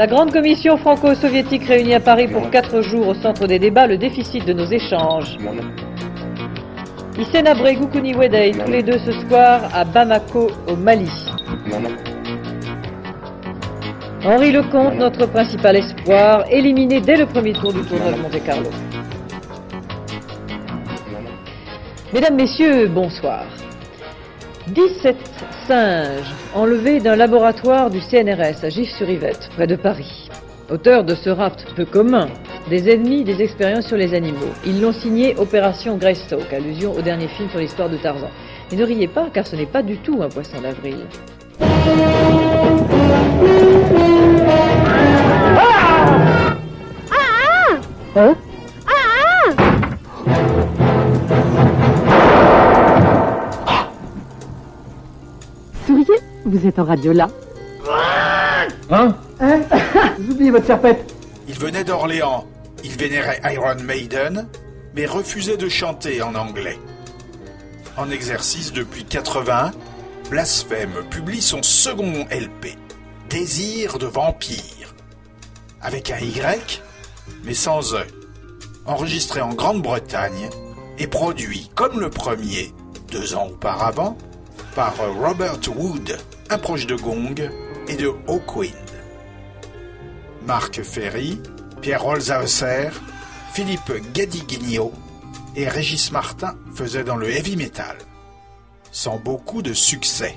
La grande commission franco-soviétique réunie à Paris pour quatre jours au centre des débats, le déficit de nos échanges. Issena Gukuni Wedei, tous les deux ce soir à Bamako, au Mali. Henri Lecomte, notre principal espoir, éliminé dès le premier tour du tournoi de Monte-Carlo. Mesdames, Messieurs, bonsoir. 17 singes enlevés d'un laboratoire du CNRS à Gif-sur-Yvette, près de Paris. Auteur de ce rapt peu commun, des ennemis des expériences sur les animaux. Ils l'ont signé Opération Greystoke, allusion au dernier film sur l'histoire de Tarzan. Mais ne riez pas, car ce n'est pas du tout un poisson d'avril. Hein Souriez, vous êtes en radio là. Hein Hein Vous oubliez votre serpette Il venait d'Orléans. Il vénérait Iron Maiden, mais refusait de chanter en anglais. En exercice depuis 80, Blasphème publie son second LP, Désir de vampire, avec un Y, mais sans E, enregistré en Grande-Bretagne et produit comme le premier, deux ans auparavant, par Robert Wood, un proche de Gong et de Hawkwind. Marc Ferry, Pierre Holzhauser, Philippe Gadiguignot et Régis Martin faisaient dans le heavy metal, sans beaucoup de succès.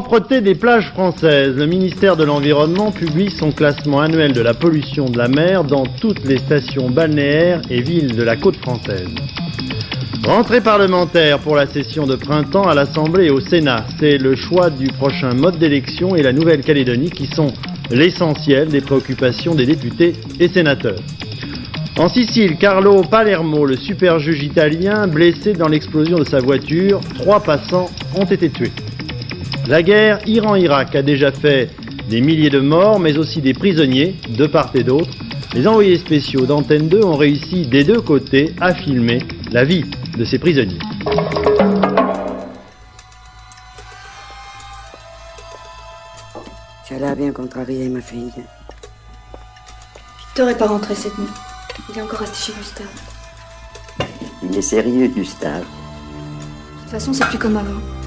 Propreté des plages françaises. Le ministère de l'Environnement publie son classement annuel de la pollution de la mer dans toutes les stations balnéaires et villes de la côte française. Rentrée parlementaire pour la session de printemps à l'Assemblée et au Sénat. C'est le choix du prochain mode d'élection et la Nouvelle-Calédonie qui sont l'essentiel des préoccupations des députés et sénateurs. En Sicile, Carlo Palermo, le super juge italien, blessé dans l'explosion de sa voiture, trois passants ont été tués. La guerre Iran-Irak a déjà fait des milliers de morts, mais aussi des prisonniers, de part et d'autre. Les envoyés spéciaux d'Antenne 2 ont réussi des deux côtés à filmer la vie de ces prisonniers. Tu as l'air bien contrarié, ma fille. Victor est pas rentré cette nuit. Il est encore resté chez Gustave. Il est sérieux, Gustave. De toute façon, c'est plus comme avant.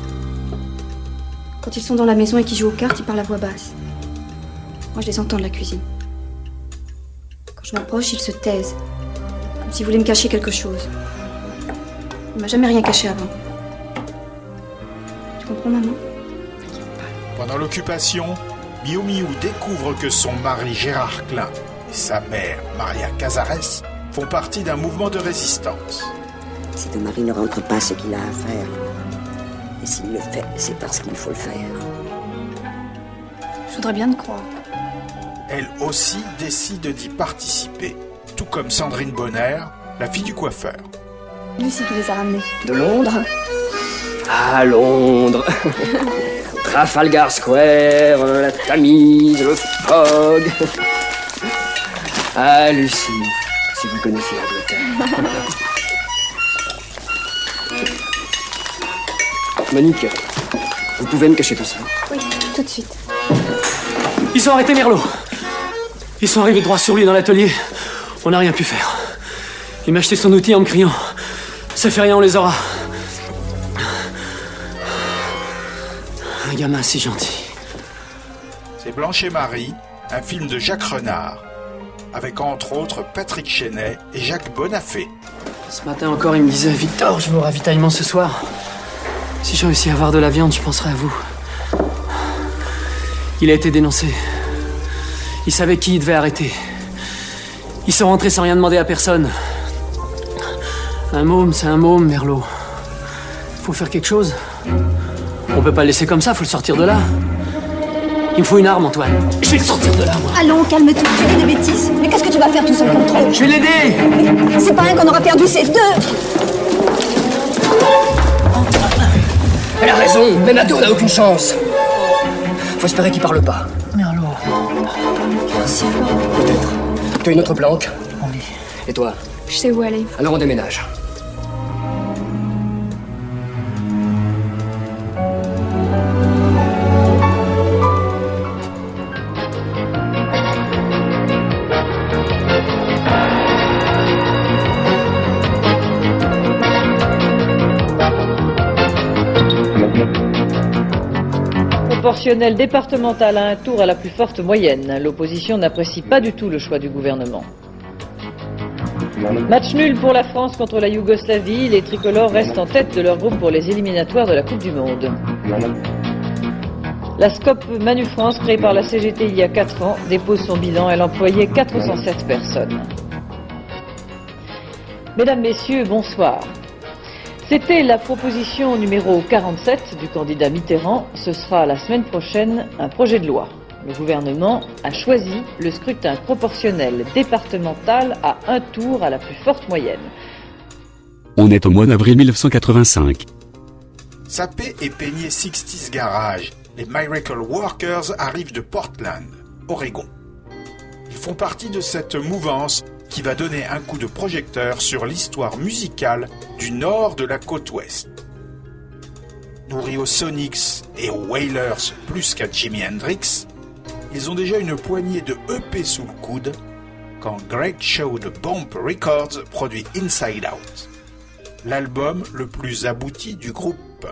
Quand ils sont dans la maison et qu'ils jouent aux cartes, ils parlent à voix basse. Moi, je les entends de la cuisine. Quand je m'approche, ils se taisent. Comme s'ils voulaient me cacher quelque chose. Il m'a jamais rien caché avant. Tu comprends, maman? Pendant l'occupation, Miu découvre que son mari Gérard Klein et sa mère Maria Cazares font partie d'un mouvement de résistance. Si ton mari ne rentre pas ce qu'il a à faire, et s'il le fait, c'est parce qu'il faut le faire. Je voudrais bien te croire. Elle aussi décide d'y participer, tout comme Sandrine Bonner, la fille du coiffeur. Lucie qui les a ramenés. De Londres À Londres Trafalgar Square, la Tamise, le Fog. Ah, Lucie, si vous connaissez l'Angleterre. Monique, vous pouvez me cacher tout ça Oui, tout de suite. Ils ont arrêté Merlot. Ils sont arrivés droit sur lui dans l'atelier. On n'a rien pu faire. Il m'a acheté son outil en me criant Ça fait rien, on les aura. Un gamin si gentil. C'est Blanche et Marie, un film de Jacques Renard, avec entre autres Patrick Chenet et Jacques Bonafé. Ce matin encore, il me disait Victor, je vais au ravitaillement ce soir. Si je réussis à avoir de la viande, je penserai à vous. Il a été dénoncé. Il savait qui il devait arrêter. Ils sont rentrés sans rien demander à personne. Un môme, c'est un môme, Merlot. Faut faire quelque chose. On peut pas le laisser comme ça, faut le sortir de là. Il me faut une arme, Antoine. Je vais le sortir de là, moi. Allons, calme-toi, tu dis des bêtises. Mais qu'est-ce que tu vas faire tout sans contrôle Je vais l'aider Mais C'est pas un qu'on aura perdu, c'est deux Elle a raison, même à deux, on n'a aucune chance. Faut espérer qu'il parle pas. Merlot. Peut-être. Tu as une autre planque? Et toi? Je sais où aller. Alors on déménage. Proportionnel départemental à un tour à la plus forte moyenne. L'opposition n'apprécie pas du tout le choix du gouvernement. Match nul pour la France contre la Yougoslavie. Les tricolores restent en tête de leur groupe pour les éliminatoires de la Coupe du Monde. La SCOP Manu France, créée par la CGT il y a 4 ans, dépose son bilan. Elle employait 407 personnes. Mesdames, Messieurs, bonsoir. C'était la proposition numéro 47 du candidat Mitterrand. Ce sera la semaine prochaine un projet de loi. Le gouvernement a choisi le scrutin proportionnel départemental à un tour à la plus forte moyenne. On est au mois d'avril 1985. Sapé et peigné 60s Garage, les Miracle Workers arrivent de Portland, Oregon. Ils font partie de cette mouvance qui va donner un coup de projecteur sur l'histoire musicale du nord de la côte ouest. Nourris aux Sonics et aux Wailers plus qu'à Jimi Hendrix, ils ont déjà une poignée de EP sous le coude quand Great Show de Bump Records produit Inside Out, l'album le plus abouti du groupe.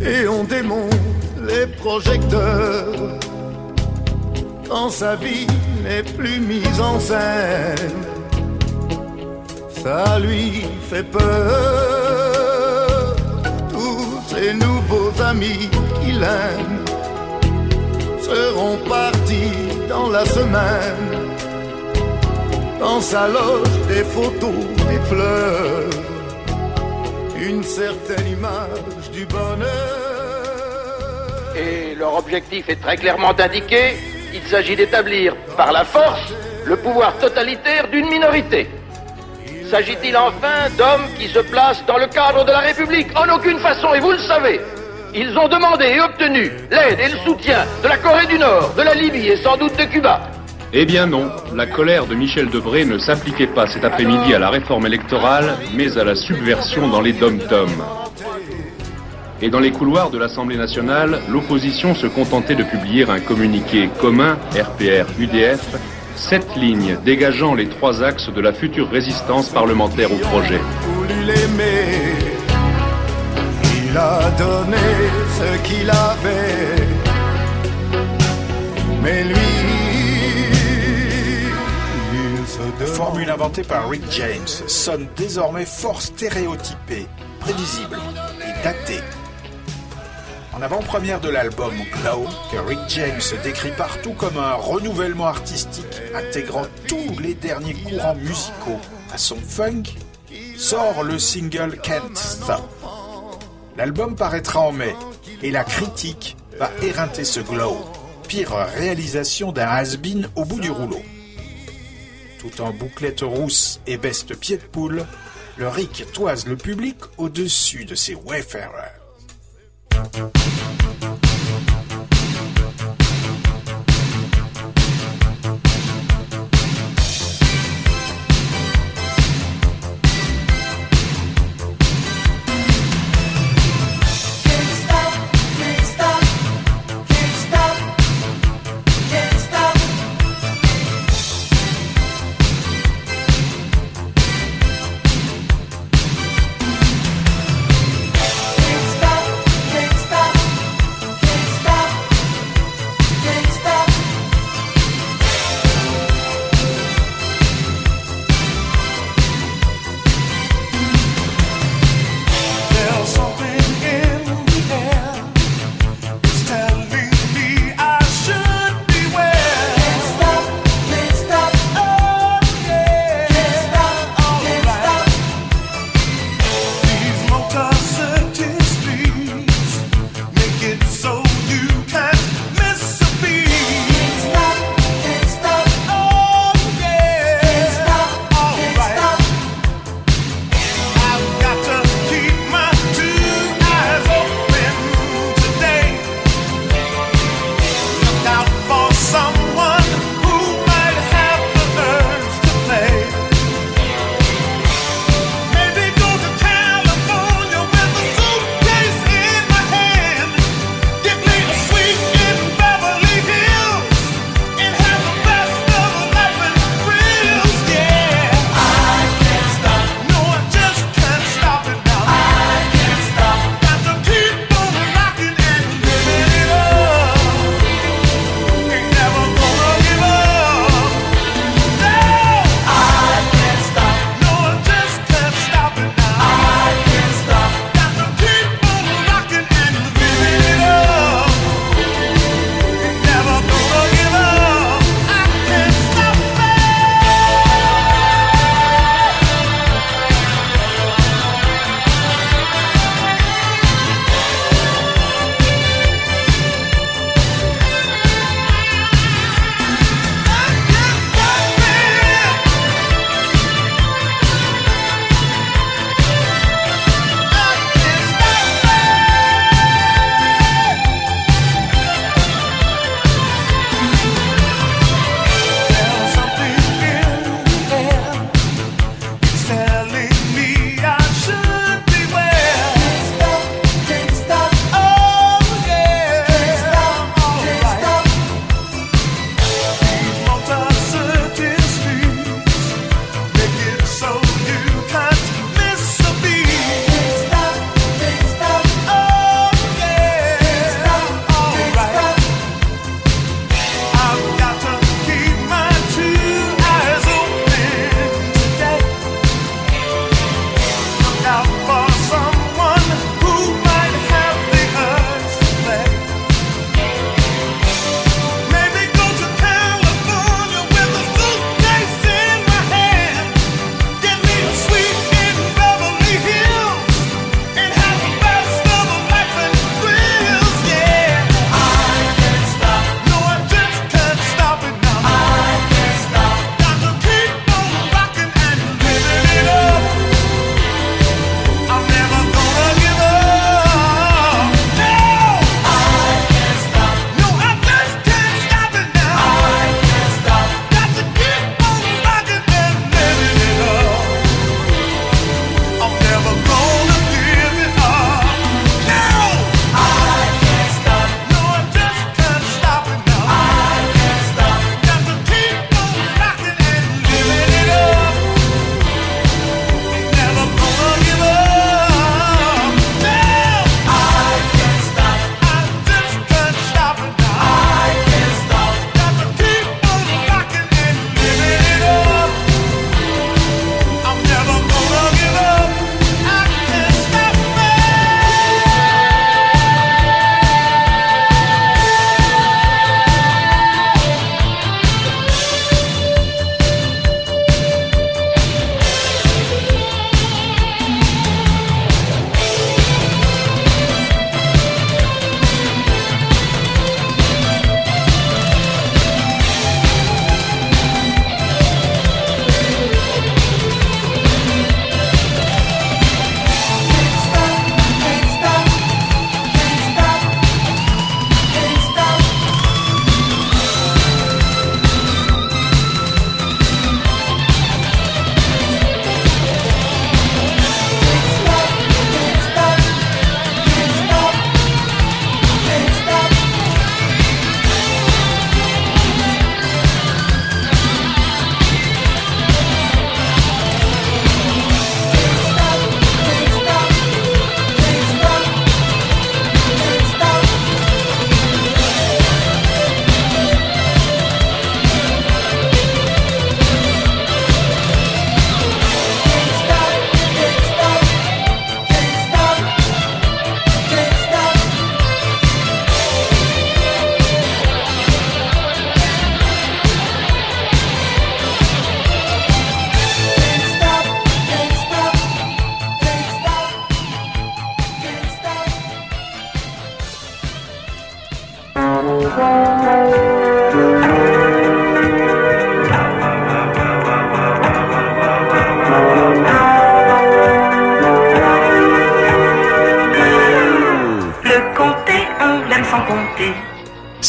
Et on démonte les projecteurs quand sa vie n'est plus mise en scène. Ça lui fait peur. Tous ses nouveaux amis qu'il aime seront partis dans la semaine dans sa loge des photos, des fleurs, une certaine image du bonheur. Et leur objectif est très clairement indiqué. Il s'agit d'établir par la force le pouvoir totalitaire d'une minorité. S'agit-il enfin d'hommes qui se placent dans le cadre de la République? En aucune façon, et vous le savez. Ils ont demandé et obtenu l'aide et le soutien de la Corée du Nord, de la Libye et sans doute de Cuba. Eh bien non, la colère de Michel Debré ne s'appliquait pas cet après-midi à la réforme électorale, mais à la subversion dans les dom-toms. Et dans les couloirs de l'Assemblée nationale, l'opposition se contentait de publier un communiqué commun, RPR-UDF, sept lignes dégageant les trois axes de la future résistance parlementaire au projet. Il a donné ce qu'il avait. Il se La formule inventée par Rick James sonne désormais fort stéréotypée, prévisible et datée. En avant-première de l'album Glow, que Rick James décrit partout comme un renouvellement artistique intégrant tous les derniers courants musicaux à son funk, sort le single Can't Stop. L'album paraîtra en mai et la critique va éreinter ce Glow, pire réalisation d'un has-been au bout du rouleau. Tout en bouclette rousse et veste pied de poule, le Rick toise le public au-dessus de ses wayfarers.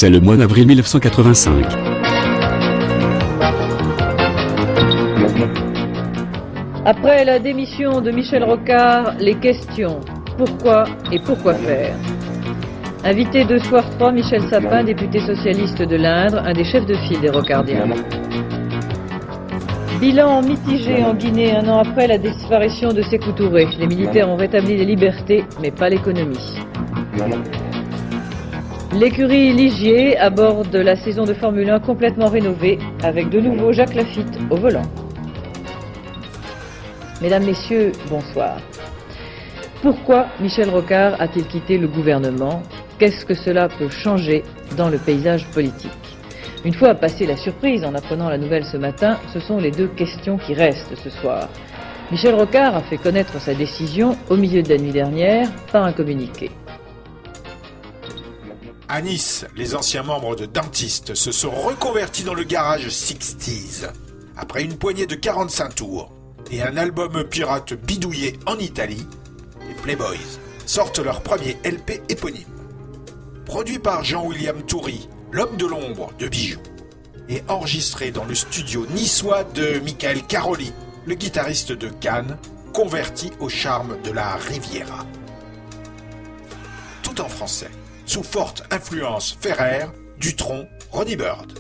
C'est le mois d'avril 1985. Après la démission de Michel Rocard, les questions pourquoi et pourquoi faire? Invité deux soirs trois, Michel Sapin, député socialiste de l'Indre, un des chefs de file des Rocardiens. Bilan mitigé en Guinée un an après la disparition de Sékou Touré. Les militaires ont rétabli les libertés, mais pas l'économie. L'écurie Ligier aborde la saison de Formule 1 complètement rénovée, avec de nouveau Jacques Lafitte au volant. Mesdames, Messieurs, bonsoir. Pourquoi Michel Rocard a-t-il quitté le gouvernement? Qu'est-ce que cela peut changer dans le paysage politique? Une fois passée la surprise en apprenant la nouvelle ce matin, ce sont les deux questions qui restent ce soir. Michel Rocard a fait connaître sa décision au milieu de la nuit dernière par un communiqué. À Nice, les anciens membres de Dentiste se sont reconvertis dans le garage 60s. Après une poignée de 45 tours et un album pirate bidouillé en Italie, les Playboys sortent leur premier LP éponyme. Produit par Jean-William Toury, l'homme de l'ombre de Bijoux, et enregistré dans le studio niçois de Michael Caroli, le guitariste de Cannes, converti au charme de la Riviera. Tout en français, sous forte influence Ferrer, Dutronc, Ronnie Bird.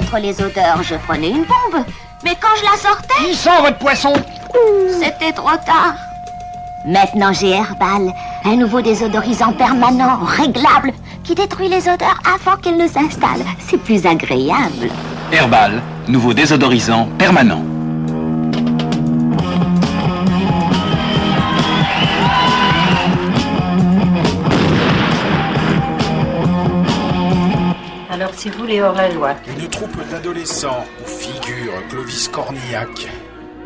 Contre les odeurs, je prenais une bombe. Mais quand je la sortais... Il sent votre poisson? C'était trop tard. Maintenant, j'ai Herbal, un nouveau désodorisant permanent, réglable, qui détruit les odeurs avant qu'elles ne s'installent. C'est plus agréable. Herbal, nouveau désodorisant permanent. C'est vous les hors-la-loi. Une troupe d'adolescents où figurent Clovis Cornillac,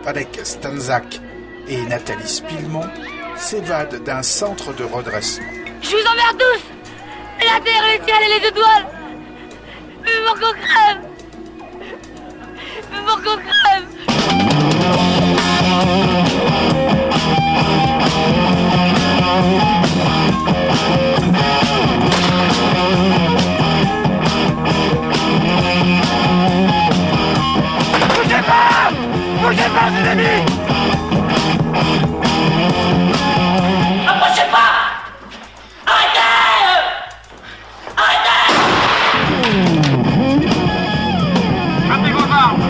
Alec Stanzak et Nathalie Spillemont s'évadent d'un centre de redressement. Je vous emmerde tous La terre, le ciel et les étoiles Mais pour qu'on crève Mais pour qu'on crève Bougez pas, mes amis. Approchez pas. Arrêtez. Arrêtez. Rappelez vos armes.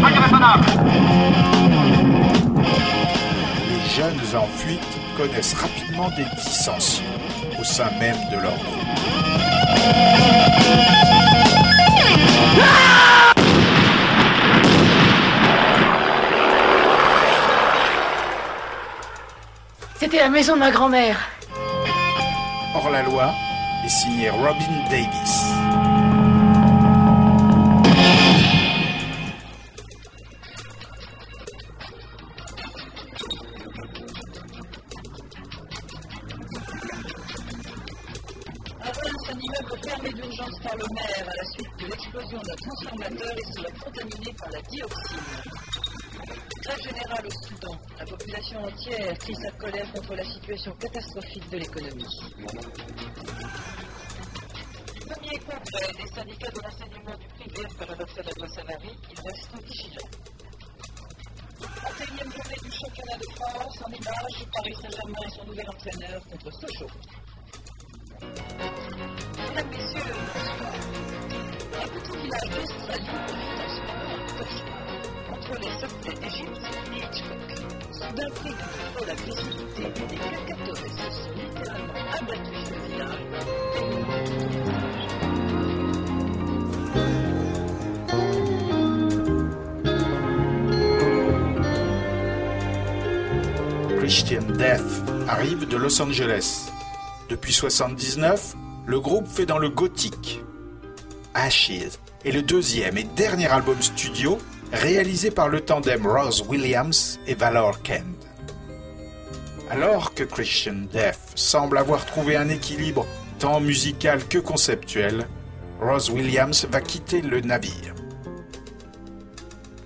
Soyez raisonnables. Les jeunes en fuite connaissent rapidement des dissensions au sein même de leur groupe. C'était la maison de ma grand-mère. Hors la loi est signé Robin Davis. 79, le groupe fait dans le gothique. Ashes est le deuxième et dernier album studio réalisé par le tandem Rose Williams et Valor Kend. Alors que Christian Death semble avoir trouvé un équilibre tant musical que conceptuel, Rose Williams va quitter le navire.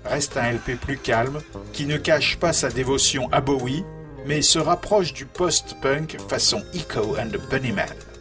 Reste un LP plus calme qui ne cache pas sa dévotion à Bowie mais se rapproche du post-punk façon Echo and the Bunnymen.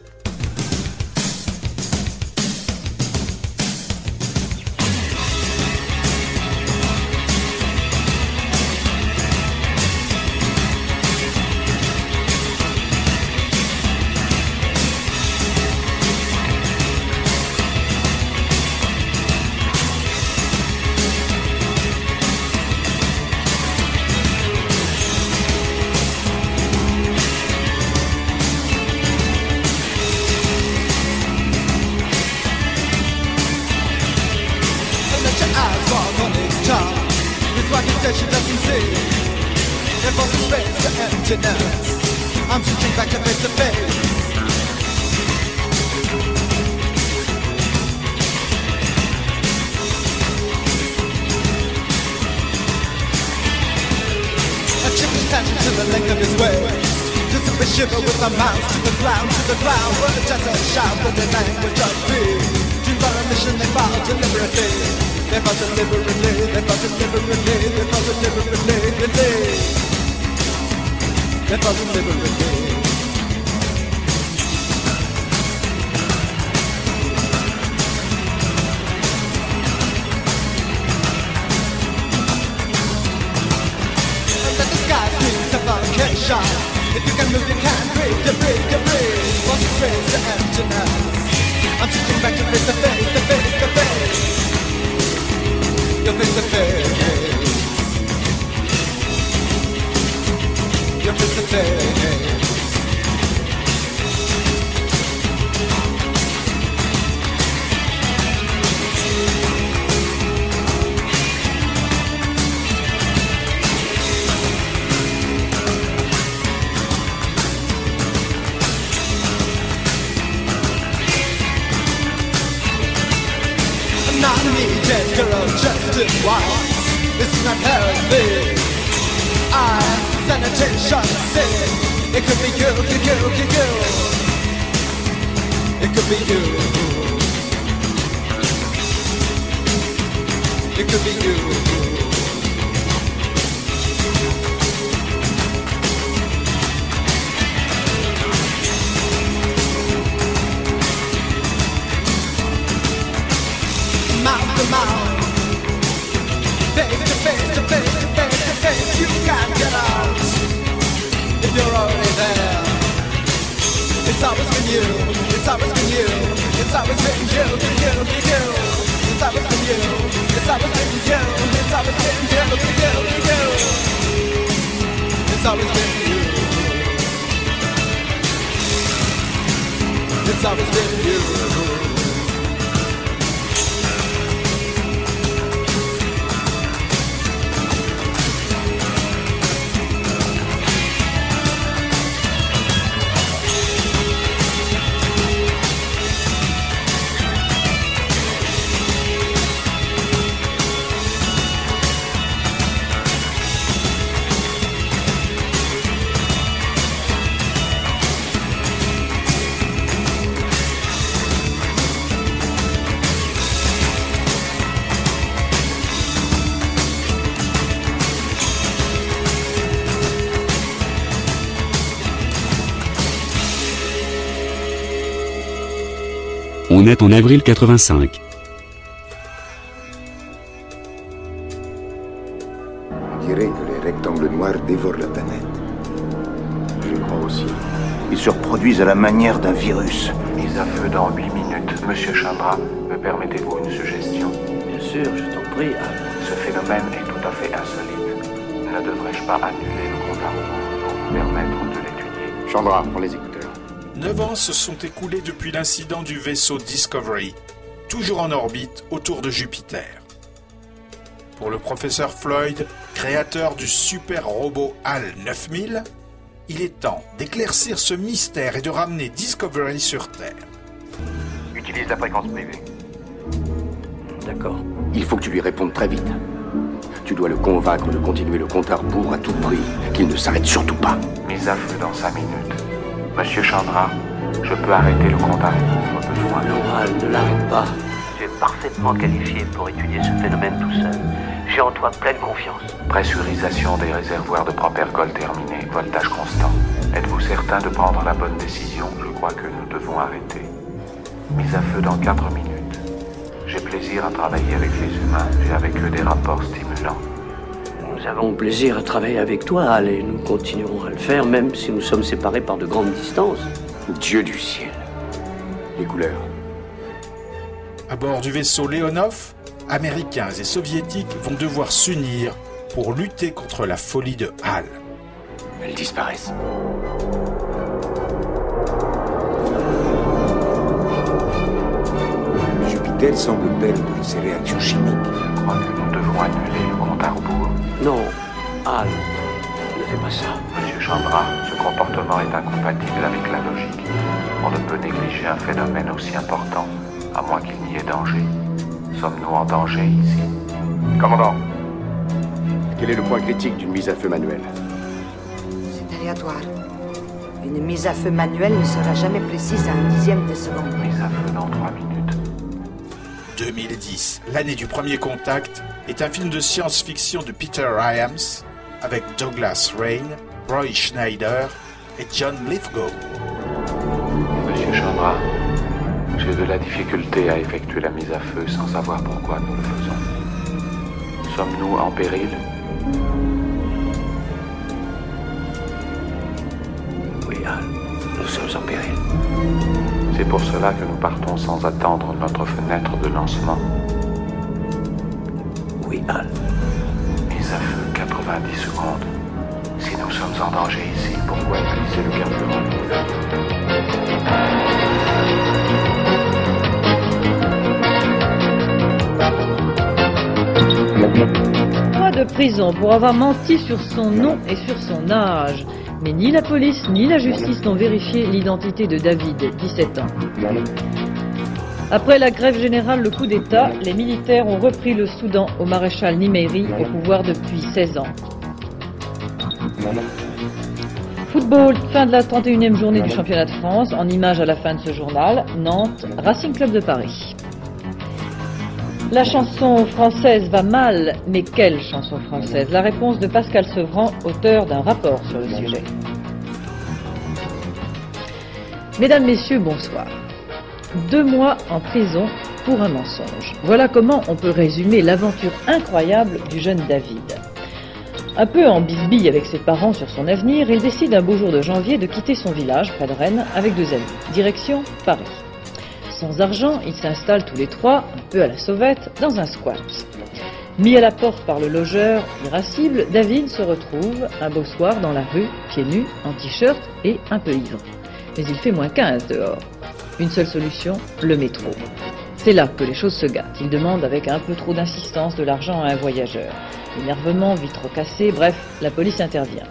It's always been you. En avril 85. On dirait que les rectangles noirs dévorent la planète. Je crois aussi. Ils se reproduisent à la manière d'un virus. Ils à feu dans 8 minutes. Monsieur Chandra, me permettez-vous une suggestion? Bien sûr, je t'en prie. Ce phénomène est tout à fait insolite. Ne devrais-je pas annuler le compte à pour vous permettre de l'étudier? Chandra, pour les équipes. 9 ans se sont écoulés depuis l'incident du vaisseau Discovery, toujours en orbite autour de Jupiter. Pour le professeur Floyd, créateur du super robot HAL 9000, il est temps d'éclaircir ce mystère et de ramener Discovery sur Terre. Utilise la fréquence privée. D'accord. Il faut que tu lui répondes très vite. Tu dois le convaincre de continuer le compte à rebours à tout prix, qu'il ne s'arrête surtout pas. Mise à feu dans 5 minutes. Monsieur Chandra, je peux arrêter le compte à rebours besoin. Non, Al, ne l'arrête pas. Tu es parfaitement qualifié pour étudier ce phénomène tout seul. J'ai en toi pleine confiance. Pressurisation des réservoirs de propergol terminée, voltage constant. Êtes-vous certain de prendre la bonne décision? Je crois que nous devons arrêter. Mise à feu dans 4 minutes. J'ai plaisir à travailler avec les humains. J'ai avec eux des rapports stimulants. Nous avons plaisir à travailler avec toi, Al, et nous continuerons à le faire, même si nous sommes séparés par de grandes distances. Dieu du ciel. Les couleurs. À bord du vaisseau Leonov, Américains et Soviétiques vont devoir s'unir pour lutter contre la folie de Hal. Elles disparaissent. Jupiter semble perdre ses réactions chimiques. Crois que nous devons annuler le compte à rebours. Non, Al, ne fais pas ça. Monsieur Chandra, ce comportement est incompatible avec la logique. On ne peut négliger un phénomène aussi important, à moins qu'il n'y ait danger. Sommes-nous en danger ici? Commandant, quel est le point critique d'une mise à feu manuelle? C'est aléatoire. Une mise à feu manuelle ne sera jamais précise à un dixième de seconde. Mise à feu dans 3 minutes. 2010, l'année du premier contact, est un film de science-fiction de Peter Hyams avec Douglas Rain, Roy Schneider et John Lithgow. Monsieur Chandra, j'ai de la difficulté à effectuer la mise à feu sans savoir pourquoi nous le faisons. Sommes-nous en péril? C'est pour cela que nous partons sans attendre notre fenêtre de lancement. Oui, Al. Mise à feu 90 secondes. Si nous sommes en danger ici, pourquoi utiliser le carburant? Trois de prison pour avoir menti sur son nom et sur son âge. Mais ni la police ni la justice n'ont vérifié l'identité de David, 17 ans. Après la grève générale, le coup d'État, les militaires ont repris le Soudan au maréchal Nimeiri, au pouvoir depuis 16 ans. Football, fin de la 31e journée du championnat de France, en image à la fin de ce journal, Nantes, Racing Club de Paris. La chanson française va mal, mais quelle chanson française? La réponse de Pascal Sevran, auteur d'un rapport sur le sujet. Mesdames, Messieurs, bonsoir. Deux mois en prison pour un mensonge. Voilà comment on peut résumer l'aventure incroyable du jeune David. Un peu en bisbille avec ses parents sur son avenir, il décide un beau jour de janvier de quitter son village près de Rennes avec deux amis. Direction Paris. Sans argent, ils s'installent tous les trois, un peu à la sauvette, dans un squat. Mis à la porte par le logeur irascible, David se retrouve un beau soir dans la rue, pieds nus, en t-shirt et un peu ivre. Mais il fait moins 15 dehors. Une seule solution, le métro. C'est là que les choses se gâtent. Il demande avec un peu trop d'insistance de l'argent à un voyageur. Énervement, vitre cassée, bref, la police intervient.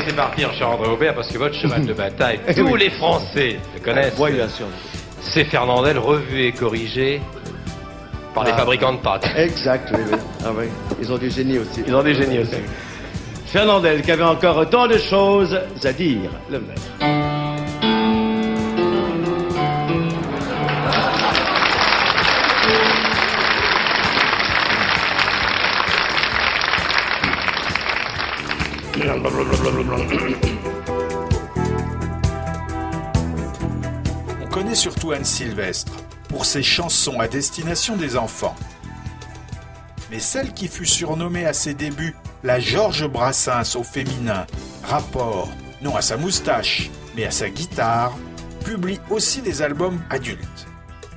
Laisser partir, cher André Aubert, parce que votre cheval de bataille, Eh tous oui. les Français le connaissent. Oui, bien sûr. C'est Fernandel revu et corrigé par les Ah. fabricants de pâtes. Exact, oui, oui. Ah oui. Ils ont du génie aussi. Ils ont des génies aussi. Fernandel, qui avait encore tant de choses à dire. Le maire. Sylvestre pour ses chansons à destination des enfants. Mais celle qui fut surnommée à ses débuts la Georges Brassens au féminin, rapport non à sa moustache, mais à sa guitare, publie aussi des albums adultes,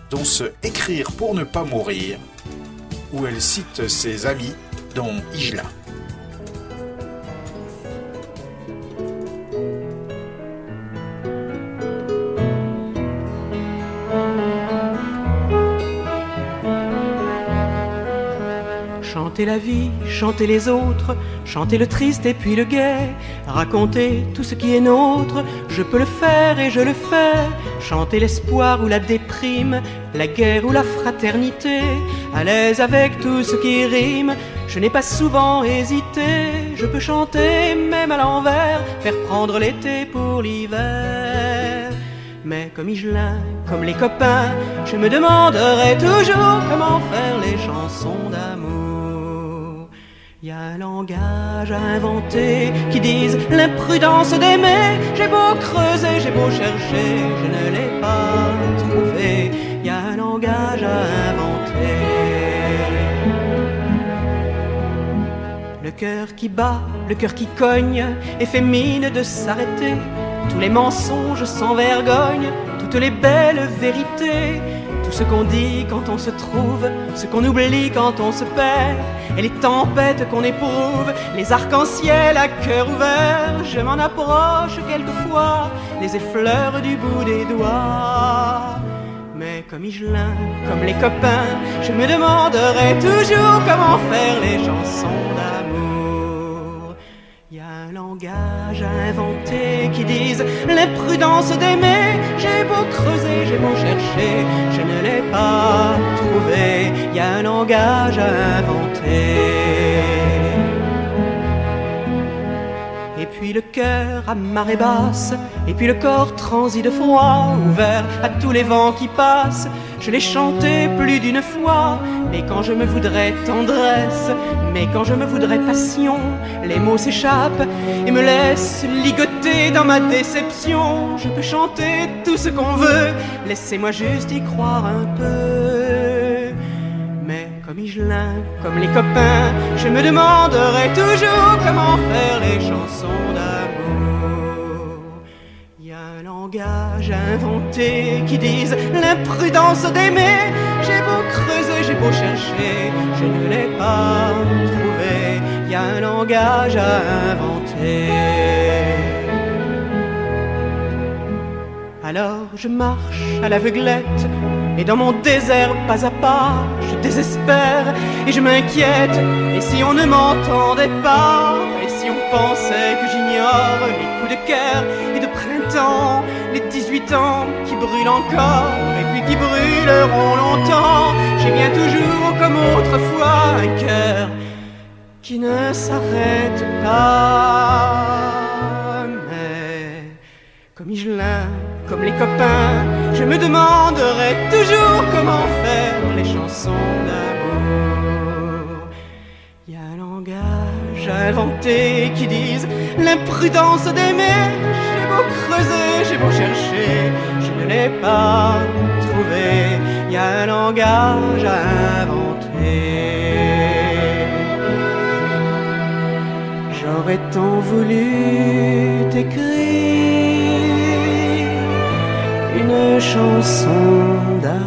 dont ce Écrire pour ne pas mourir, où elle cite ses amis, dont Igelin. Chanter la vie, chanter les autres, chanter le triste et puis le gai, raconter tout ce qui est nôtre, je peux le faire et je le fais. Chanter l'espoir ou la déprime, la guerre ou la fraternité, à l'aise avec tout ce qui rime, je n'ai pas souvent hésité, je peux chanter même à l'envers, faire prendre l'été pour l'hiver. Mais comme Igelin, comme les copains, je me demanderai toujours comment faire les chansons d'amour. Y a un langage à inventer qui dise l'imprudence d'aimer. J'ai beau creuser, j'ai beau chercher, je ne l'ai pas trouvé. Y a un langage à inventer. Le cœur qui bat, le cœur qui cogne, et fait mine de s'arrêter. Tous les mensonges sans vergogne, toutes les belles vérités, ce qu'on dit quand on se trouve, ce qu'on oublie quand on se perd, et les tempêtes qu'on éprouve, les arcs-en-ciel à cœur ouvert. Je m'en approche quelquefois, les effleure du bout des doigts. Mais comme Igelin, comme les copains, je me demanderai toujours comment faire les chansons d'amour. Langage à inventer qui dise l'imprudence d'aimer. J'ai beau creuser, j'ai beau chercher, je ne l'ai pas trouvé. Y a un langage à inventer. Le cœur à marée basse, et puis le corps transi de froid, ouvert à tous les vents qui passent. Je l'ai chanté plus d'une fois, mais quand je me voudrais tendresse, mais quand je me voudrais passion, les mots s'échappent et me laissent ligoter dans ma déception. Je peux chanter tout ce qu'on veut, laissez-moi juste y croire un peu. Comme comme les copains, je me demanderai toujours comment faire les chansons d'amour. Y a un langage à inventer qui dise l'imprudence d'aimer. J'ai beau creuser, j'ai beau chercher, je ne l'ai pas trouvé. Y a un langage à inventer. Alors je marche à l'aveuglette Et dans mon désert, pas à pas, je désespère et je m'inquiète. Et si on ne m'entendait pas, et si on pensait que j'ignore les coups de cœur et de printemps, les 18 ans qui brûlent encore et puis qui brûleront longtemps, j'ai bien toujours comme autrefois un cœur qui ne s'arrête pas. Mais comme Igelin, comme les copains, je me demanderai toujours comment faire les chansons d'amour. Y a un langage inventé qui dise l'imprudence d'aimer. J'ai beau creuser, j'ai beau chercher, je ne l'ai pas trouvé. Y a un langage inventé. J'aurais tant voulu t'écrire une chanson d'amour.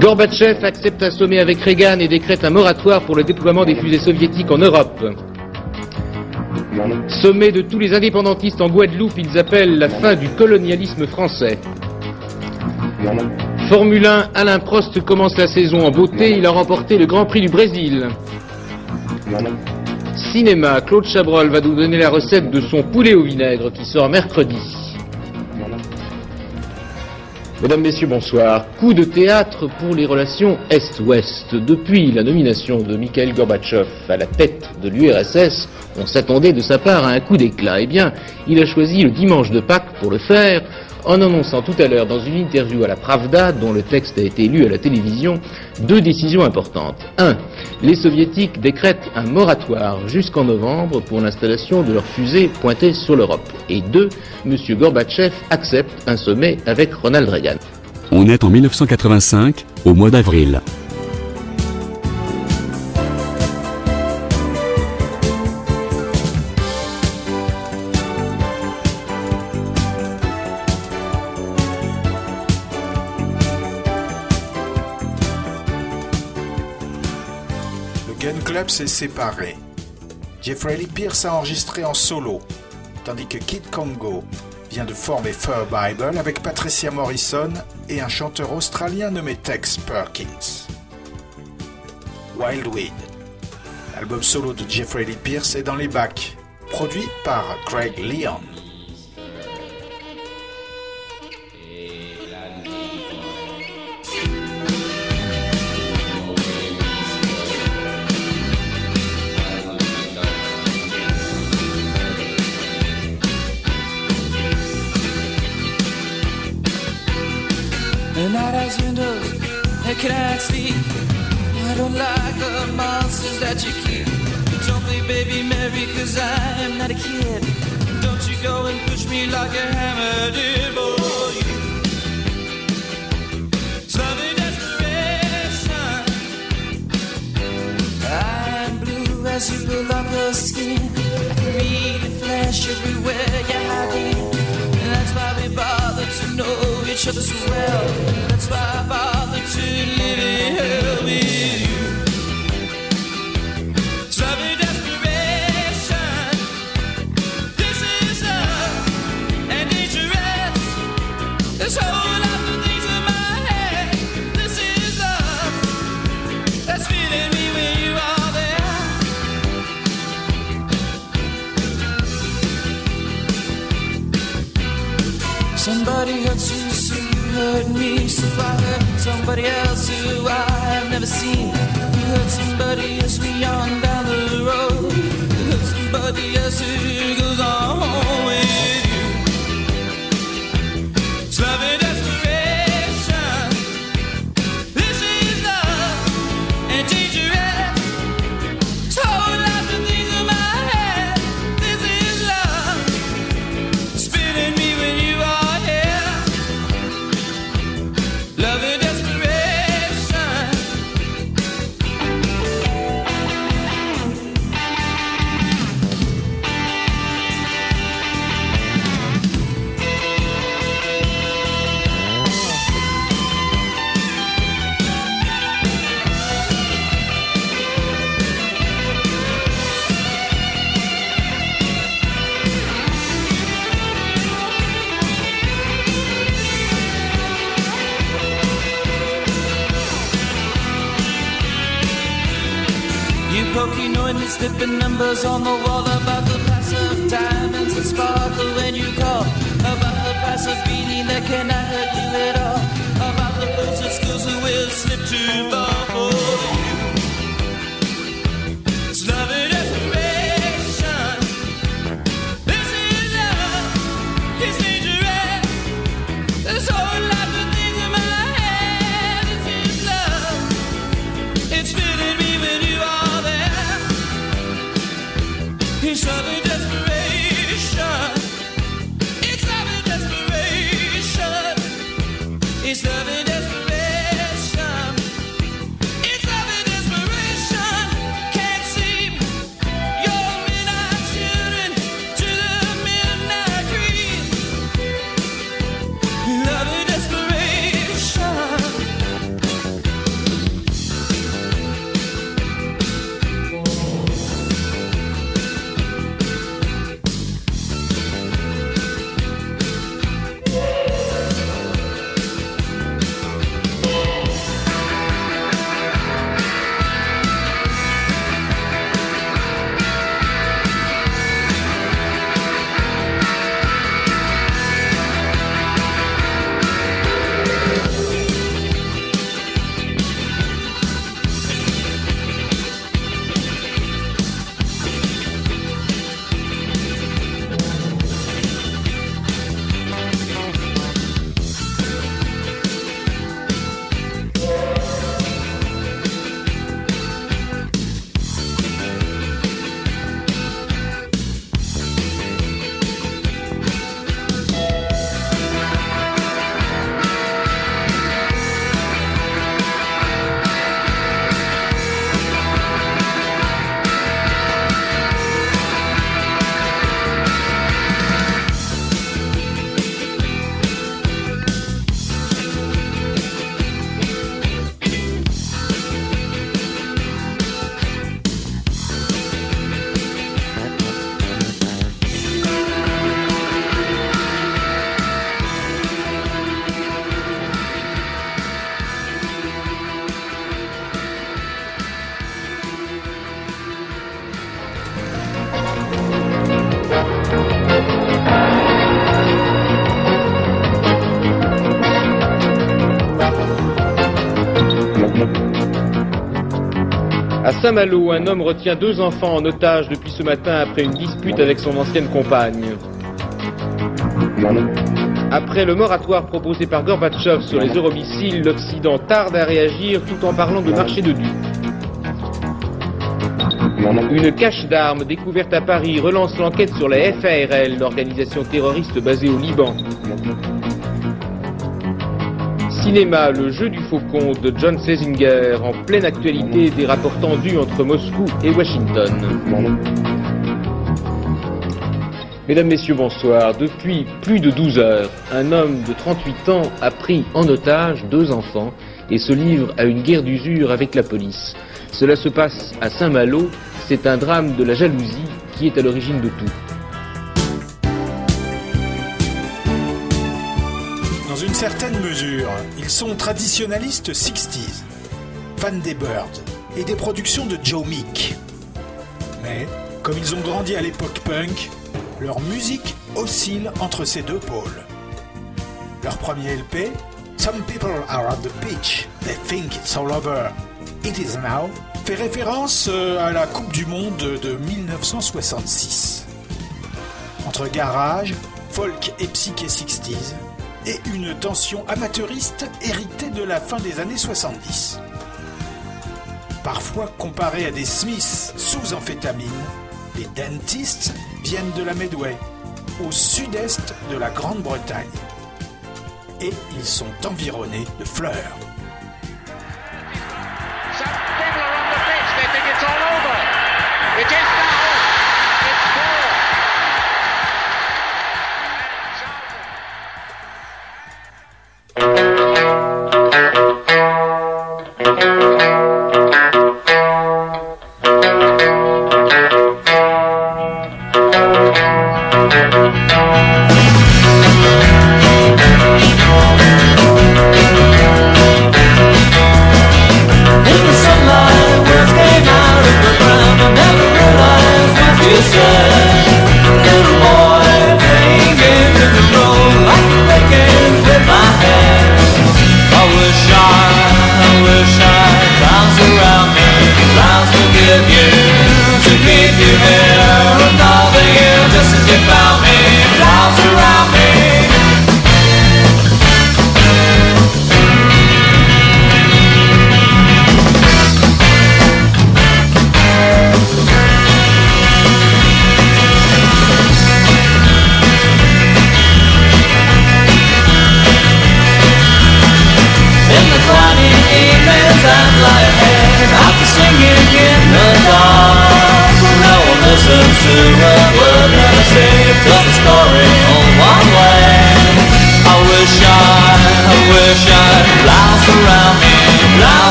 Gorbatchev accepte un sommet avec Reagan et décrète un moratoire pour le déploiement des fusées soviétiques en Europe. Sommet de tous les indépendantistes en Guadeloupe, ils appellent la fin du colonialisme français. Formule 1, Alain Prost commence la saison en beauté, il a remporté le Grand Prix du Brésil. Cinéma, Claude Chabrol va nous donner la recette de son poulet au vinaigre qui sort mercredi. Mesdames, Messieurs, bonsoir. Coup de théâtre pour les relations Est-Ouest. Depuis la nomination de Mikhail Gorbatchev à la tête de l'URSS, on s'attendait de sa part à un coup d'éclat. Eh bien, il a choisi le dimanche de Pâques pour le faire, en annonçant tout à l'heure dans une interview à la Pravda, dont le texte a été lu à la télévision, deux décisions importantes. Un, les soviétiques décrètent un moratoire jusqu'en novembre pour l'installation de leurs fusées pointées sur l'Europe. Et deux, M. Gorbatchev accepte un sommet avec Ronald Reagan. On est en 1985, au mois d'avril. S'est séparé. Jeffrey Lee Pierce a enregistré en solo, tandis que Kid Congo vient de former Fur Bible avec Patricia Morrison et un chanteur australien nommé Tex Perkins. Wildweed, l'album solo de Jeffrey Lee Pierce est dans les bacs, produit par Craig Leon. I cannot sleep. I don't like the monsters that you keep. You don't play baby Mary, cause I am not a kid. Don't you go and push me like a hammer did, boy. Loving desperation. I'm blue as you up your skin. I can read the flesh everywhere you're hiding. That's why we bother to know each other so well. That's why I bother to live in hell with you. And desperation. This is love and dangerous. This whole somebody else who I have never seen. You hurt somebody else beyond down the road. You hurt somebody else who À Saint-Malo, un homme retient deux enfants en otage depuis ce matin après une dispute avec son ancienne compagne. Après le moratoire proposé par Gorbatchev sur les euromissiles, l'Occident tarde à réagir tout en parlant de marché de dupes. Une cache d'armes découverte à Paris relance l'enquête sur la FARL, l'organisation terroriste basée au Liban. Cinéma, le jeu du faucon de John Schlesinger, en pleine actualité des rapports tendus entre Moscou et Washington. Mesdames, Messieurs, bonsoir. Depuis plus de 12 heures, un homme de 38 ans a pris en otage deux enfants et se livre à une guerre d'usure avec la police. Cela se passe à Saint-Malo. C'est un drame de la jalousie qui est à l'origine de tout. Certaine mesure, ils sont traditionnalistes 60s, fans des Birds et des productions de Joe Meek. Mais, comme ils ont grandi à l'époque punk, leur musique oscille entre ces deux pôles. Leur premier LP, Some People Are on the Beach, They Think It's All Over, It Is Now, fait référence euh, à la Coupe du Monde de 1966. Entre garage, folk et psyché 60s, et une tension amateuriste héritée de la fin des années 70. Parfois comparés à des Smiths sous amphétamine, les dentistes viennent de la Medway, au sud-est de la Grande-Bretagne. Et ils sont environnés de fleurs.